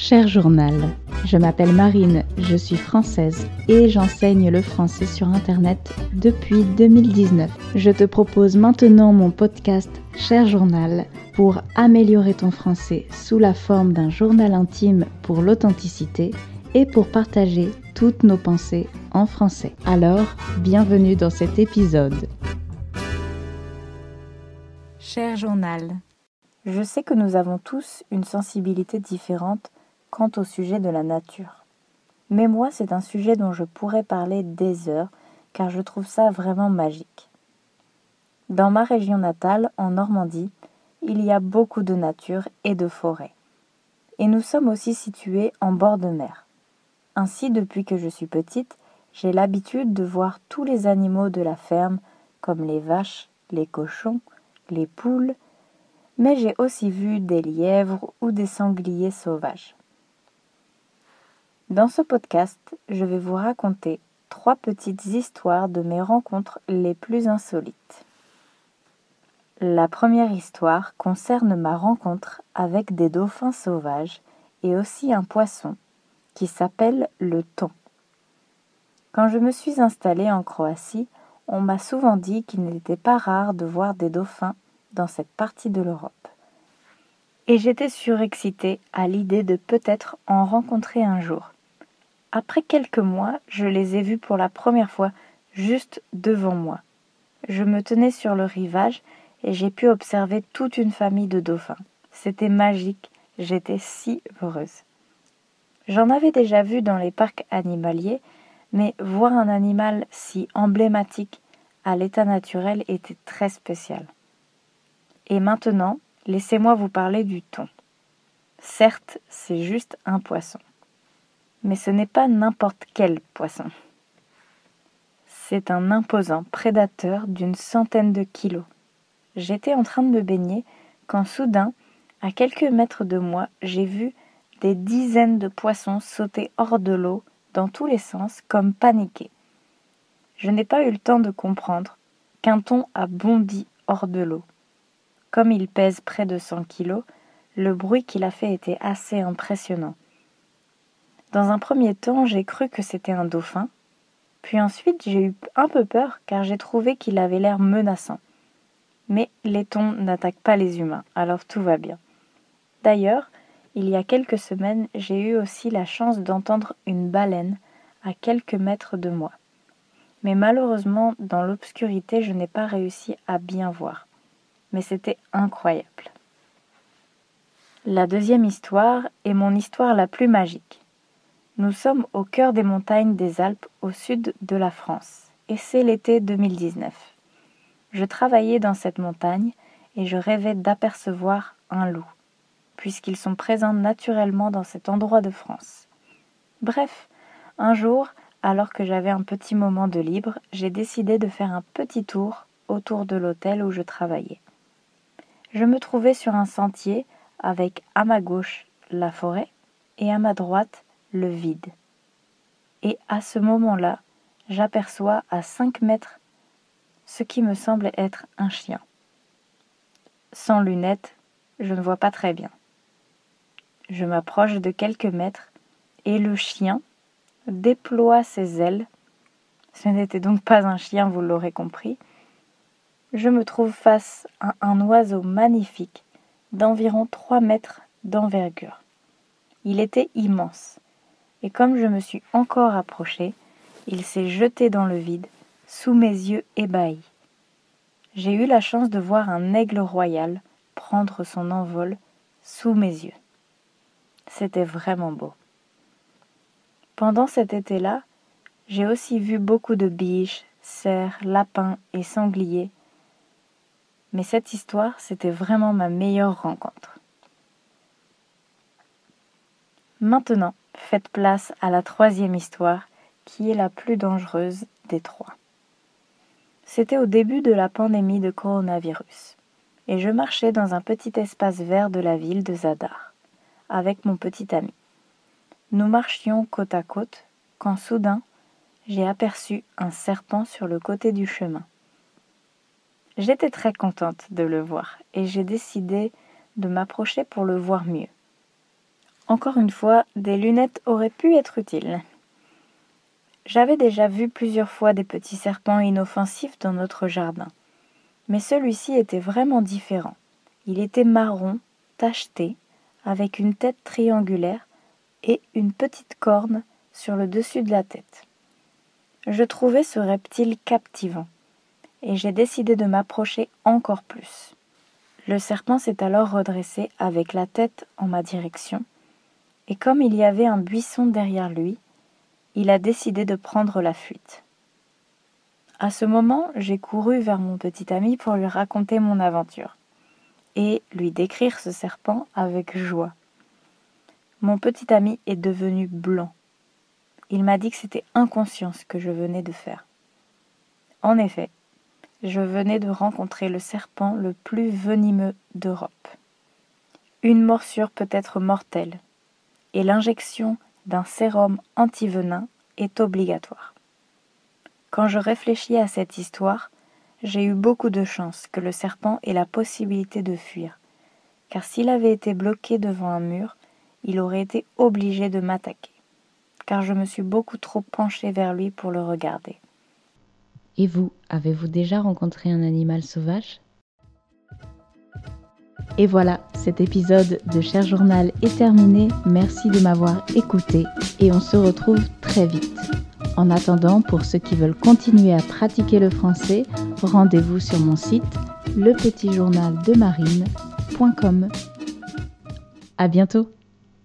Cher journal, je m'appelle Marine, je suis française et j'enseigne le français sur Internet depuis 2019. Je te propose maintenant mon podcast Cher journal pour améliorer ton français sous la forme d'un journal intime pour l'authenticité et pour partager toutes nos pensées en français. Alors, bienvenue dans cet épisode. Cher journal, je sais que nous avons tous une sensibilité différente quant au sujet de la nature. Mais moi, c'est un sujet dont je pourrais parler des heures, car je trouve ça vraiment magique. Dans ma région natale, en Normandie, il y a beaucoup de nature et de forêts. Et nous sommes aussi situés en bord de mer. Ainsi, depuis que je suis petite, j'ai l'habitude de voir tous les animaux de la ferme, comme les vaches, les cochons, les poules, mais j'ai aussi vu des lièvres ou des sangliers sauvages. Dans ce podcast, je vais vous raconter trois petites histoires de mes rencontres les plus insolites. La première histoire concerne ma rencontre avec des dauphins sauvages et aussi un poisson qui s'appelle le thon. Quand je me suis installée en Croatie, on m'a souvent dit qu'il n'était pas rare de voir des dauphins dans cette partie de l'Europe. Et j'étais surexcitée à l'idée de peut-être en rencontrer un jour. Après quelques mois, je les ai vus pour la première fois juste devant moi. Je me tenais sur le rivage et j'ai pu observer toute une famille de dauphins. C'était magique, j'étais si heureuse. J'en avais déjà vu dans les parcs animaliers, mais voir un animal si emblématique à l'état naturel était très spécial. Et maintenant, laissez-moi vous parler du thon. Certes, c'est juste un poisson. Mais ce n'est pas n'importe quel poisson. C'est un imposant prédateur d'une centaine de kilos. J'étais en train de me baigner quand soudain, à quelques mètres de moi, j'ai vu des dizaines de poissons sauter hors de l'eau dans tous les sens comme paniqués. Je n'ai pas eu le temps de comprendre qu'un thon a bondi hors de l'eau. Comme il pèse près de 100 kilos, le bruit qu'il a fait était assez impressionnant. Dans un premier temps, j'ai cru que c'était un dauphin, puis ensuite j'ai eu un peu peur car j'ai trouvé qu'il avait l'air menaçant. Mais les thons n'attaquent pas les humains, alors tout va bien. D'ailleurs, il y a quelques semaines, j'ai eu aussi la chance d'entendre une baleine à quelques mètres de moi. Mais malheureusement, dans l'obscurité, je n'ai pas réussi à bien voir. Mais c'était incroyable. La deuxième histoire est mon histoire la plus magique. Nous sommes au cœur des montagnes des Alpes au sud de la France, et c'est l'été 2019. Je travaillais dans cette montagne et je rêvais d'apercevoir un loup, puisqu'ils sont présents naturellement dans cet endroit de France. Bref, un jour, alors que j'avais un petit moment de libre, j'ai décidé de faire un petit tour autour de l'hôtel où je travaillais. Je me trouvais sur un sentier avec à ma gauche la forêt et à ma droite le vide. Et à ce moment-là, j'aperçois à cinq mètres ce qui me semble être un chien. Sans lunettes, je ne vois pas très bien. Je m'approche de quelques mètres et le chien déploie ses ailes. Ce n'était donc pas un chien, vous l'aurez compris. Je me trouve face à un oiseau magnifique d'environ trois mètres d'envergure. Il était immense et comme je me suis encore approché, il s'est jeté dans le vide, sous mes yeux ébahis. J'ai eu la chance de voir un aigle royal prendre son envol sous mes yeux. C'était vraiment beau. Pendant cet été-là, j'ai aussi vu beaucoup de biches, cerfs, lapins et sangliers. Mais cette histoire, c'était vraiment ma meilleure rencontre. Maintenant, faites place à la troisième histoire, qui est la plus dangereuse des trois. C'était au début de la pandémie de coronavirus, et je marchais dans un petit espace vert de la ville de Zadar, avec mon petit ami. Nous marchions côte à côte, quand soudain, j'ai aperçu un serpent sur le côté du chemin. J'étais très contente de le voir, et j'ai décidé de m'approcher pour le voir mieux. Encore une fois, des lunettes auraient pu être utiles. J'avais déjà vu plusieurs fois des petits serpents inoffensifs dans notre jardin. Mais celui-ci était vraiment différent. Il était marron, tacheté, avec une tête triangulaire et une petite corne sur le dessus de la tête. Je trouvais ce reptile captivant, et j'ai décidé de m'approcher encore plus. Le serpent s'est alors redressé avec la tête en ma direction, et comme il y avait un buisson derrière lui, il a décidé de prendre la fuite. À ce moment, j'ai couru vers mon petit ami pour lui raconter mon aventure et lui décrire ce serpent avec joie. Mon petit ami est devenu blanc. Il m'a dit que c'était inconscient ce que je venais de faire. En effet, je venais de rencontrer le serpent le plus venimeux d'Europe. Une morsure peut être mortelle, et l'injection d'un sérum antivenin est obligatoire. Quand je réfléchis à cette histoire, j'ai eu beaucoup de chance que le serpent ait la possibilité de fuir, car s'il avait été bloqué devant un mur, il aurait été obligé de m'attaquer, car je me suis beaucoup trop penchée vers lui pour le regarder. Et vous, avez-vous déjà rencontré un animal sauvage? Et voilà, cet épisode de Cher Journal est terminé. Merci de m'avoir écouté et on se retrouve très vite. En attendant, pour ceux qui veulent continuer à pratiquer le français, rendez-vous sur mon site lepetitjournaldemarine.com. À bientôt!